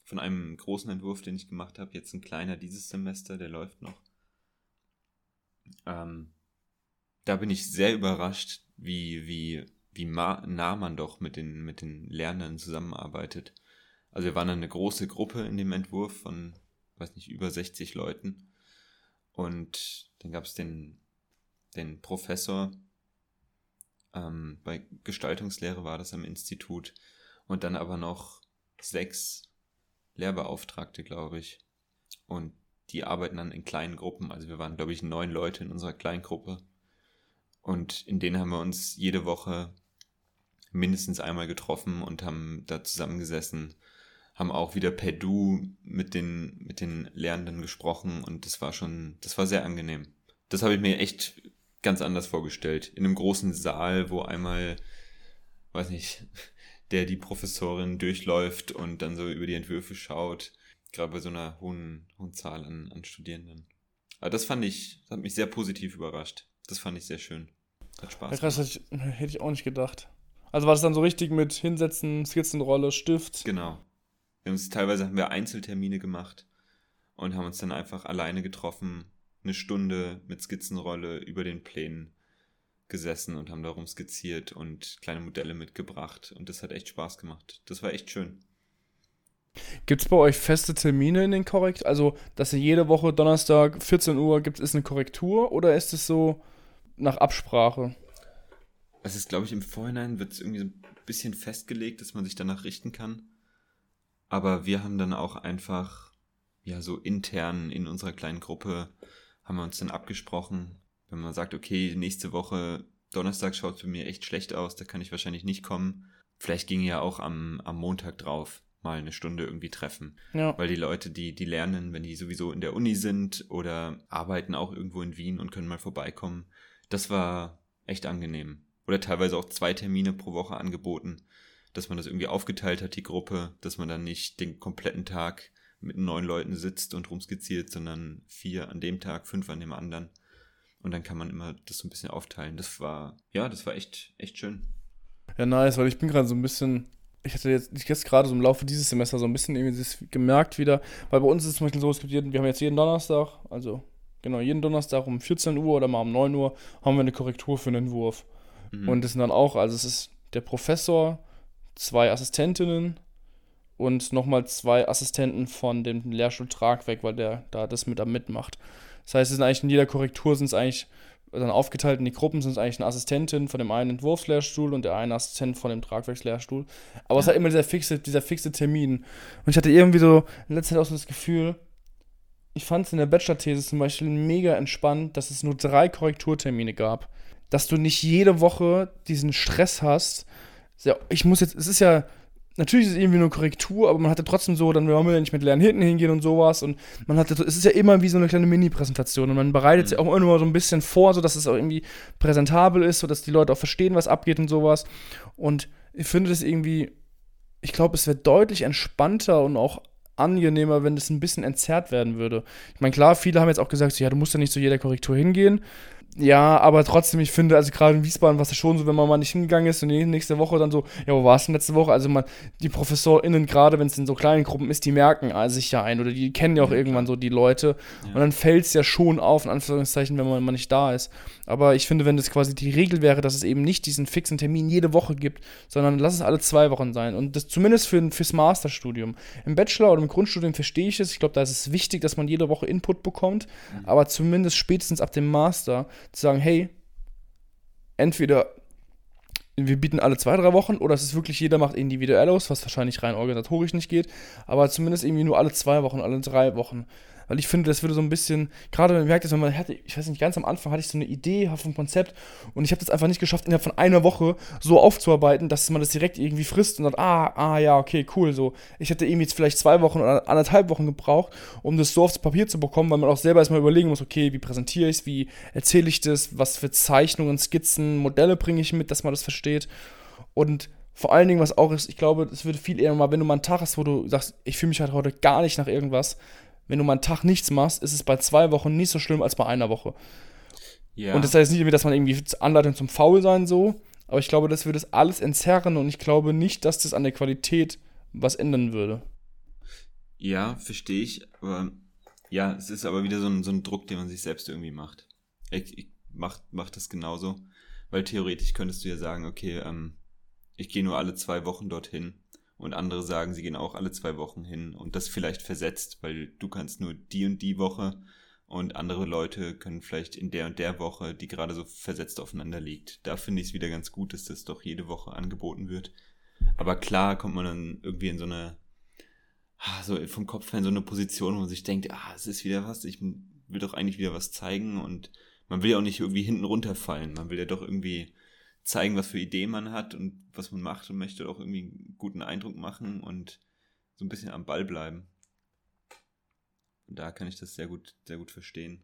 Von einem großen Entwurf, den ich gemacht habe. Jetzt ein kleiner dieses Semester, der läuft noch. Ähm, da bin ich sehr überrascht, wie, wie, wie nah man doch mit den, mit den Lernern zusammenarbeitet. Also wir waren eine große Gruppe in dem Entwurf von, weiß nicht, über 60 Leuten. Und dann gab es den, den Professor, ähm, bei Gestaltungslehre war das am Institut. Und dann aber noch sechs Lehrbeauftragte, glaube ich. Und die arbeiten dann in kleinen Gruppen. Also wir waren, glaube ich, neun Leute in unserer kleinen Gruppe. Und in denen haben wir uns jede Woche mindestens einmal getroffen und haben da zusammengesessen, haben auch wieder per Du mit den, mit den Lernenden gesprochen und das war schon, das war sehr angenehm. Das habe ich mir echt ganz anders vorgestellt. In einem großen Saal, wo einmal, weiß nicht, der die Professorin durchläuft und dann so über die Entwürfe schaut. Gerade bei so einer hohen, hohen Zahl an, an Studierenden. Aber das fand ich, das hat mich sehr positiv überrascht. Das fand ich sehr schön. Hat Spaß. Ja, krass, hätte ich, hätte ich auch nicht gedacht. Also war das dann so richtig mit Hinsetzen, Skizzenrolle, Stift? Genau. Wir haben uns, teilweise haben wir Einzeltermine gemacht und haben uns dann einfach alleine getroffen, eine Stunde mit Skizzenrolle über den Plänen gesessen und haben darum skizziert und kleine Modelle mitgebracht. Und das hat echt Spaß gemacht. Das war echt schön. Gibt es bei euch feste Termine in den Korrekt? Also, dass ihr jede Woche Donnerstag 14 Uhr gibt es eine Korrektur oder ist es so nach Absprache? Es ist, glaube ich, im Vorhinein wird es irgendwie so ein bisschen festgelegt, dass man sich danach richten kann. Aber wir haben dann auch einfach, ja, so intern in unserer kleinen Gruppe haben wir uns dann abgesprochen, wenn man sagt, okay, nächste Woche Donnerstag schaut es für mir echt schlecht aus, da kann ich wahrscheinlich nicht kommen. Vielleicht ging ja auch am, am Montag drauf mal eine Stunde irgendwie treffen. Ja. Weil die Leute, die, die lernen, wenn die sowieso in der Uni sind oder arbeiten auch irgendwo in Wien und können mal vorbeikommen, das war echt angenehm. Oder teilweise auch zwei Termine pro Woche angeboten, dass man das irgendwie aufgeteilt hat, die Gruppe, dass man dann nicht den kompletten Tag mit neun Leuten sitzt und rumskizziert, sondern vier an dem Tag, fünf an dem anderen. Und dann kann man immer das so ein bisschen aufteilen. Das war, ja, das war echt, echt schön. Ja, nice, weil ich bin gerade so ein bisschen, ich hatte jetzt, ich jetzt gerade so im Laufe dieses Semesters so ein bisschen irgendwie gemerkt wieder, weil bei uns ist es zum Beispiel so, es gibt jeden, wir haben jetzt jeden Donnerstag, also genau, jeden Donnerstag um 14 Uhr oder mal um 9 Uhr haben wir eine Korrektur für einen Entwurf. Mhm. Und das sind dann auch, also es ist der Professor, zwei Assistentinnen und nochmal zwei Assistenten von dem Lehrstuhl Tragweg, weil der da das mit da mitmacht. Das heißt, es sind eigentlich in jeder Korrektur sind es eigentlich dann aufgeteilt in die Gruppen sind es eigentlich eine Assistentin von dem einen Entwurfslehrstuhl und der eine Assistent von dem Tragwerkslehrstuhl. Aber ja. es halt immer dieser fixe, dieser fixe Termin. Und ich hatte irgendwie so in letzter Zeit auch so das Gefühl, ich fand es in der Bachelor-These zum Beispiel mega entspannt, dass es nur drei Korrekturtermine gab. Dass du nicht jede Woche diesen Stress hast. Ich muss jetzt, es ist ja natürlich ist es irgendwie nur Korrektur, aber man hatte trotzdem so, dann wollen wir ja nicht mit leeren Hinten hingehen und sowas. Und man hatte, es ist ja immer wie so eine kleine Mini-Präsentation und man bereitet mhm. sich auch immer nur so ein bisschen vor, sodass es auch irgendwie präsentabel ist, sodass die Leute auch verstehen, was abgeht und sowas. Und ich finde das irgendwie, ich glaube, es wäre deutlich entspannter und auch angenehmer, wenn das ein bisschen entzerrt werden würde. Ich meine, klar, viele haben jetzt auch gesagt, ja, du musst ja nicht zu jeder Korrektur hingehen. Ja, aber trotzdem, ich finde, also gerade in Wiesbaden war es ja schon so, wenn man mal nicht hingegangen ist und nächste Woche dann so, ja, wo war es denn letzte Woche? Also man, die ProfessorInnen, gerade wenn es in so kleinen Gruppen ist, die merken sich ja ein oder die kennen ja auch ja, irgendwann klar. so die Leute. Ja. Und dann fällt es ja schon auf, in Anführungszeichen, wenn man mal nicht da ist. Aber ich finde, wenn das quasi die Regel wäre, dass es eben nicht diesen fixen Termin jede Woche gibt, sondern lass es alle zwei Wochen sein. Und das zumindest für, fürs Masterstudium. Im Bachelor oder im Grundstudium verstehe ich es. Ich glaube, da ist es wichtig, dass man jede Woche Input bekommt. Mhm. Aber zumindest spätestens ab dem Master zu sagen, hey, entweder wir bieten alle zwei, drei Wochen oder es ist wirklich, jeder macht individuell aus, was wahrscheinlich rein organisatorisch nicht geht, aber zumindest irgendwie nur alle zwei Wochen, alle drei Wochen. Weil ich finde, das würde so ein bisschen, gerade man merkt es, wenn man hatte, ich weiß nicht, ganz am Anfang hatte ich so eine Idee vom Konzept und ich habe das einfach nicht geschafft, innerhalb von einer Woche so aufzuarbeiten, dass man das direkt irgendwie frisst und sagt, ah, ah, ja, okay, cool, so. Ich hätte irgendwie jetzt vielleicht zwei Wochen oder anderthalb Wochen gebraucht, um das so aufs Papier zu bekommen, weil man auch selber erstmal überlegen muss, okay, wie präsentiere ich es, wie erzähle ich das, was für Zeichnungen, Skizzen, Modelle bringe ich mit, dass man das versteht. Und vor allen Dingen, was auch ist, ich glaube, es würde viel eher mal, wenn du mal einen Tag hast, wo du sagst, ich fühle mich halt heute gar nicht nach irgendwas, wenn du mal einen Tag nichts machst, ist es bei zwei Wochen nicht so schlimm als bei einer Woche. Ja. Und das heißt nicht, dass man irgendwie Anleitung zum Faulsein so, aber ich glaube, das würde es alles entzerren und ich glaube nicht, dass das an der Qualität was ändern würde. Ja, verstehe ich, aber ja, es ist aber wieder so ein, so ein Druck, den man sich selbst irgendwie macht. Ich, ich mach, mach das genauso, weil theoretisch könntest du ja sagen, okay, ähm, ich gehe nur alle zwei Wochen dorthin und andere sagen, sie gehen auch alle zwei Wochen hin und das vielleicht versetzt, weil du kannst nur die und die Woche und andere Leute können vielleicht in der und der Woche, die gerade so versetzt aufeinander liegt. Da finde ich es wieder ganz gut, dass das doch jede Woche angeboten wird. Aber klar kommt man dann irgendwie in so eine, ah, so vom Kopf her in so eine Position, wo man sich denkt, ah, es ist wieder was, ich will doch eigentlich wieder was zeigen und man will ja auch nicht irgendwie hinten runterfallen. Man will ja doch irgendwie zeigen, was für Ideen man hat und was man macht und möchte auch irgendwie einen guten Eindruck machen und so ein bisschen am Ball bleiben. Und da kann ich das sehr gut, sehr gut verstehen.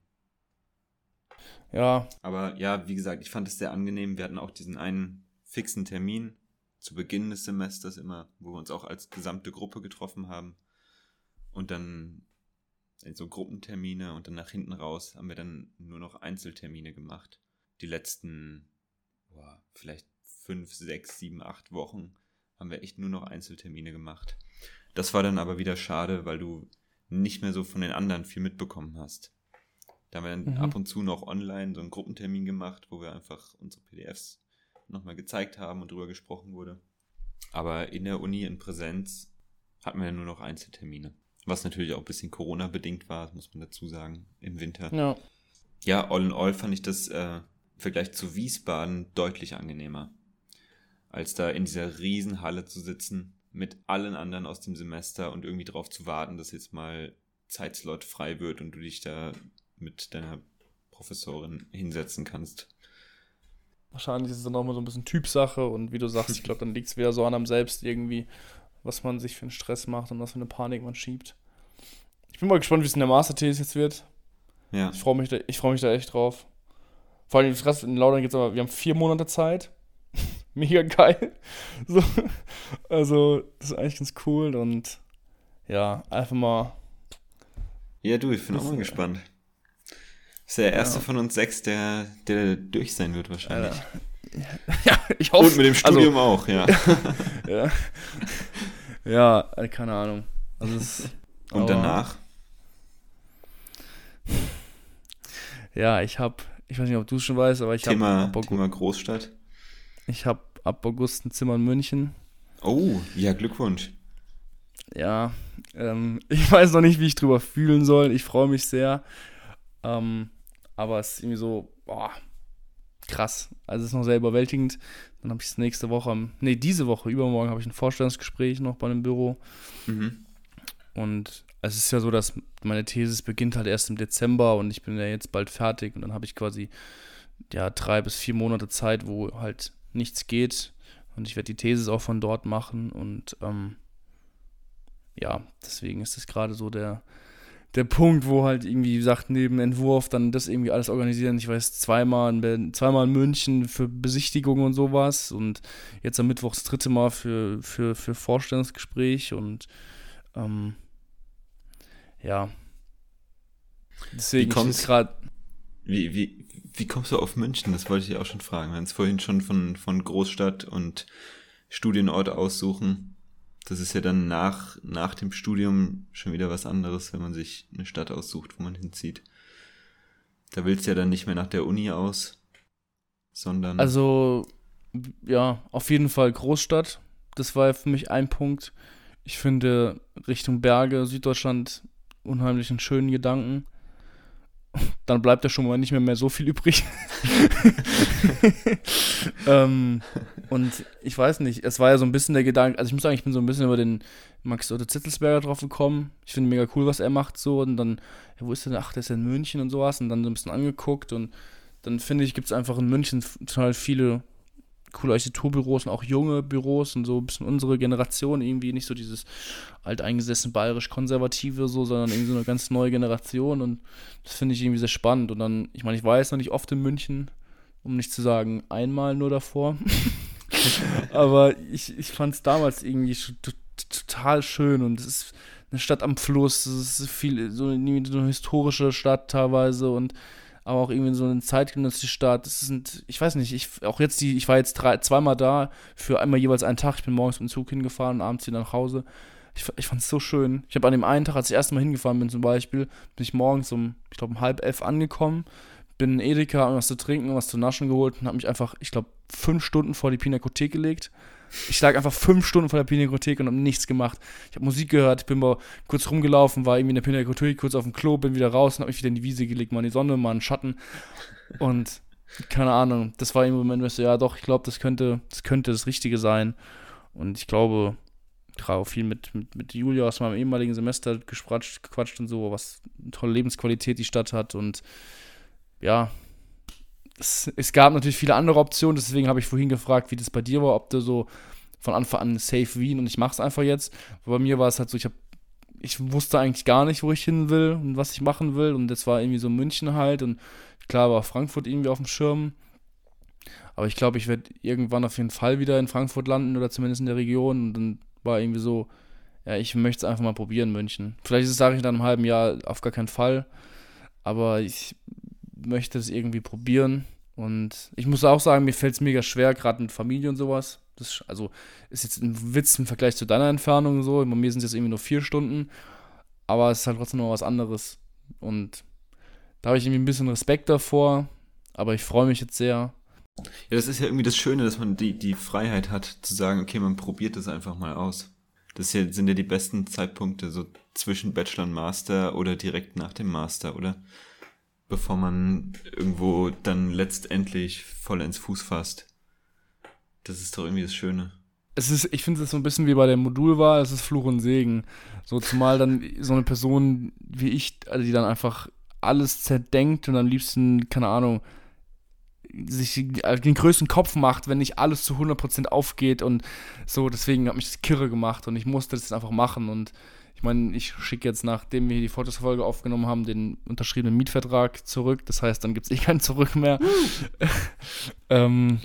Ja. Aber ja, wie gesagt, ich fand es sehr angenehm. Wir hatten auch diesen einen fixen Termin zu Beginn des Semesters immer, wo wir uns auch als gesamte Gruppe getroffen haben. Und dann in so Gruppentermine und dann nach hinten raus haben wir dann nur noch Einzeltermine gemacht. Die letzten, boah, vielleicht fünf, sechs, sieben, acht Wochen haben wir echt nur noch Einzeltermine gemacht. Das war dann aber wieder schade, weil du nicht mehr so von den anderen viel mitbekommen hast. Da haben wir dann mhm. ab und zu noch online so einen Gruppentermin gemacht, wo wir einfach unsere PDFs nochmal gezeigt haben und drüber gesprochen wurde. Aber in der Uni in Präsenz hatten wir nur noch Einzeltermine. Was natürlich auch ein bisschen Corona-bedingt war, muss man dazu sagen, im Winter. Ja. Ja, all in all fand ich das äh, Vergleich zu Wiesbaden deutlich angenehmer. Als da in dieser Riesenhalle zu sitzen mit allen anderen aus dem Semester und irgendwie darauf zu warten, dass jetzt mal Zeitslot frei wird und du dich da mit deiner Professorin hinsetzen kannst. Wahrscheinlich ist es dann auch mal so ein bisschen Typsache und wie du sagst, ich glaube, dann liegt es wieder so an einem selbst irgendwie, was man sich für einen Stress macht und was für eine Panik man schiebt. Ich bin mal gespannt, wie es in der Masterthesis jetzt wird. Ja. Ich freue mich, da, freu mich da echt drauf. Vor allem, krass, in Laudern geht es aber, wir haben vier Monate Zeit. Mega geil. So, also, das ist eigentlich ganz cool und ja, einfach mal. Ja, du, ich bin auch mal gespannt. Das ist der erste ja. von uns sechs, der, der durch sein wird wahrscheinlich. Ja, ich hoffe. Und mit dem also Studium also, auch, ja. ja. Ja, äh, keine Ahnung. Also es, Und danach? Ja, ich habe, ich weiß nicht, ob du es schon weißt, aber ich habe. Thema, Thema Großstadt. Ich habe ab August ein Zimmer in München. Oh, ja, Glückwunsch. Ja, ähm, ich weiß noch nicht, wie ich drüber fühlen soll. Ich freue mich sehr. Ähm, aber es ist irgendwie so, boah, krass. Also es ist noch sehr überwältigend. Dann habe ich es nächste Woche, nee, diese Woche, übermorgen habe ich ein Vorstellungsgespräch noch bei einem Büro. Mhm. Und es ist ja so, dass meine Thesis beginnt halt erst im Dezember und ich bin ja jetzt bald fertig und dann habe ich quasi ja drei bis vier Monate Zeit, wo halt nichts geht und ich werde die Thesis auch von dort machen und ähm, ja, deswegen ist das gerade so der, der Punkt, wo halt irgendwie, wie gesagt, neben Entwurf dann das irgendwie alles organisieren. Ich weiß, zweimal in, zweimal in München für Besichtigungen und sowas und jetzt am Mittwoch das dritte Mal für, für, für Vorstellungsgespräch und ähm, ja. Deswegen ist gerade. Wie, wie, wie kommst du auf München? Das wollte ich auch schon fragen. Wir haben es vorhin schon von, von Großstadt und Studienort aussuchen das ist ja dann nach, nach dem Studium schon wieder was anderes, wenn man sich eine Stadt aussucht, wo man hinzieht. Da willst du ja dann nicht mehr nach der Uni aus, sondern. Also, ja, auf jeden Fall Großstadt. Das war ja für mich ein Punkt. Ich finde Richtung Berge, Süddeutschland unheimlich einen schönen Gedanken dann bleibt ja schon mal nicht mehr, mehr so viel übrig. ähm, und ich weiß nicht, es war ja so ein bisschen der Gedanke, also ich muss sagen, ich bin so ein bisschen über den Max Otto Zittelsberger drauf gekommen. Ich finde mega cool, was er macht so. Und dann, ja, wo ist der denn? Ach, der ist in München und sowas. Und dann so ein bisschen angeguckt. Und dann finde ich, gibt es einfach in München total viele coole Architekturbüros und auch junge Büros und so ein bisschen unsere Generation irgendwie nicht so dieses alteingesessen bayerisch-konservative so, sondern irgendwie so eine ganz neue Generation und das finde ich irgendwie sehr spannend und dann, ich meine, ich war jetzt noch nicht oft in München, um nicht zu sagen einmal nur davor, aber ich, ich fand es damals irgendwie total schön und es ist eine Stadt am Fluss, es ist viel, so eine, so eine historische Stadt teilweise und aber auch irgendwie so eine zeitgenössische Stadt. Das sind, ich weiß nicht, ich, auch jetzt die, ich war jetzt drei, zweimal da für einmal jeweils einen Tag. Ich bin morgens mit dem Zug hingefahren und abends wieder nach Hause. Ich, ich fand es so schön. Ich habe an dem einen Tag, als ich das erste Mal hingefahren bin zum Beispiel, bin ich morgens um, ich glaube, um halb elf angekommen, bin in Edeka, was zu trinken, was zu naschen geholt und habe mich einfach, ich glaube, fünf Stunden vor die Pinakothek gelegt ich lag einfach fünf Stunden vor der Pinakothek und habe nichts gemacht. Ich habe Musik gehört, bin mal kurz rumgelaufen, war irgendwie in der Pinakothek, kurz auf dem Klo, bin wieder raus und habe mich wieder in die Wiese gelegt, mal in die Sonne, mal in den Schatten. Und keine Ahnung, das war im Moment, wo ich so, ja doch, ich glaube, das könnte, das könnte das Richtige sein. Und ich glaube, gerade auch viel mit, mit, mit Julia aus meinem ehemaligen Semester gequatscht, gequatscht und so, was eine tolle Lebensqualität die Stadt hat und ja, es, es, gab natürlich viele andere Optionen, deswegen habe ich vorhin gefragt, wie das bei dir war, ob du so von Anfang an safe Wien und ich mache es einfach jetzt. Bei mir war es halt so, ich habe ich wusste eigentlich gar nicht, wo ich hin will und was ich machen will. Und das war irgendwie so München halt. Und klar war Frankfurt irgendwie auf dem Schirm. Aber ich glaube, ich werde irgendwann auf jeden Fall wieder in Frankfurt landen oder zumindest in der Region. Und dann war irgendwie so, ja, ich möchte es einfach mal probieren, München. Vielleicht sage ich dann im halben Jahr auf gar keinen Fall. Aber ich möchte es irgendwie probieren. Und ich muss auch sagen, mir fällt es mega schwer, gerade mit Familie und sowas. Das, also ist jetzt ein Witz im Vergleich zu deiner Entfernung so. Bei mir sind es jetzt irgendwie nur vier Stunden. Aber es ist halt trotzdem noch was anderes. Und da habe ich irgendwie ein bisschen Respekt davor. Aber ich freue mich jetzt sehr. Ja, das ist ja irgendwie das Schöne, dass man die, die Freiheit hat, zu sagen, okay, man probiert das einfach mal aus. Das hier sind ja die besten Zeitpunkte, so zwischen Bachelor und Master oder direkt nach dem Master, oder? Bevor man irgendwo dann letztendlich voll ins Fuß fasst. Das ist doch irgendwie das Schöne. Es ist, ich finde es so ein bisschen wie bei der Modulwahl, es ist Fluch und Segen. So zumal dann so eine Person wie ich, also die dann einfach alles zerdenkt und am liebsten, keine Ahnung, sich den größten Kopf macht, wenn nicht alles zu 100% aufgeht und so, deswegen hat mich das kirre gemacht und ich musste das einfach machen und ich meine, ich schicke jetzt, nachdem wir die Fotos-Folge aufgenommen haben, den unterschriebenen Mietvertrag zurück. Das heißt, dann gibt es eh kein Zurück mehr. ähm,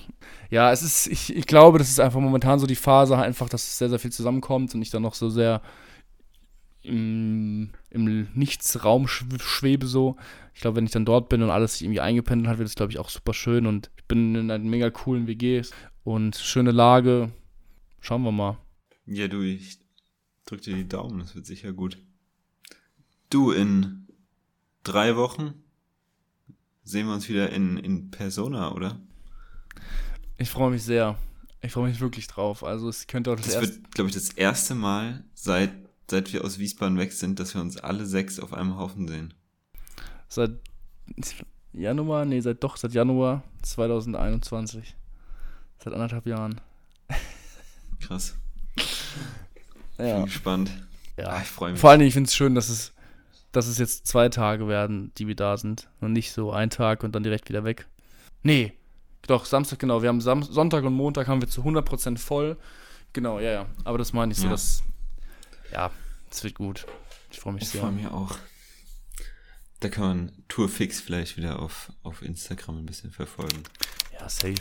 ja, es ist, ich, ich glaube, das ist einfach momentan so die Phase, einfach, dass sehr, sehr viel zusammenkommt und ich dann noch so sehr im, im Nichtsraum schwebe so. Ich glaube, wenn ich dann dort bin und alles sich irgendwie eingependelt hat, wird es, glaube ich, auch super schön und ich bin in einer mega coolen WG und schöne Lage. Schauen wir mal. Ja, du, ich drück dir die Daumen, das wird sicher gut. Du, in drei Wochen sehen wir uns wieder in, in Persona, oder? Ich freue mich sehr. Ich freue mich wirklich drauf. Also es könnte auch das, das wird, glaube ich, das erste Mal seit seit wir aus Wiesbaden weg sind, dass wir uns alle sechs auf einem Haufen sehen. Seit Januar, nee, seit doch, seit Januar 2021. Seit anderthalb Jahren. Krass. Ja. Bin gespannt. Ja, ah, ich freue mich. Vor allem, ich finde es schön, dass es, dass es jetzt zwei Tage werden, die wir da sind. Und nicht so ein Tag und dann direkt wieder weg. Nee, doch, Samstag, genau. Wir haben Sam Sonntag und Montag haben wir zu 100% voll. Genau, ja, ja. Aber das meine ich so, ja. dass ja, es wird gut. Ich freue mich ich sehr. Ich freue mich auch. Da kann man Tourfix vielleicht wieder auf, auf Instagram ein bisschen verfolgen. Ja, safe.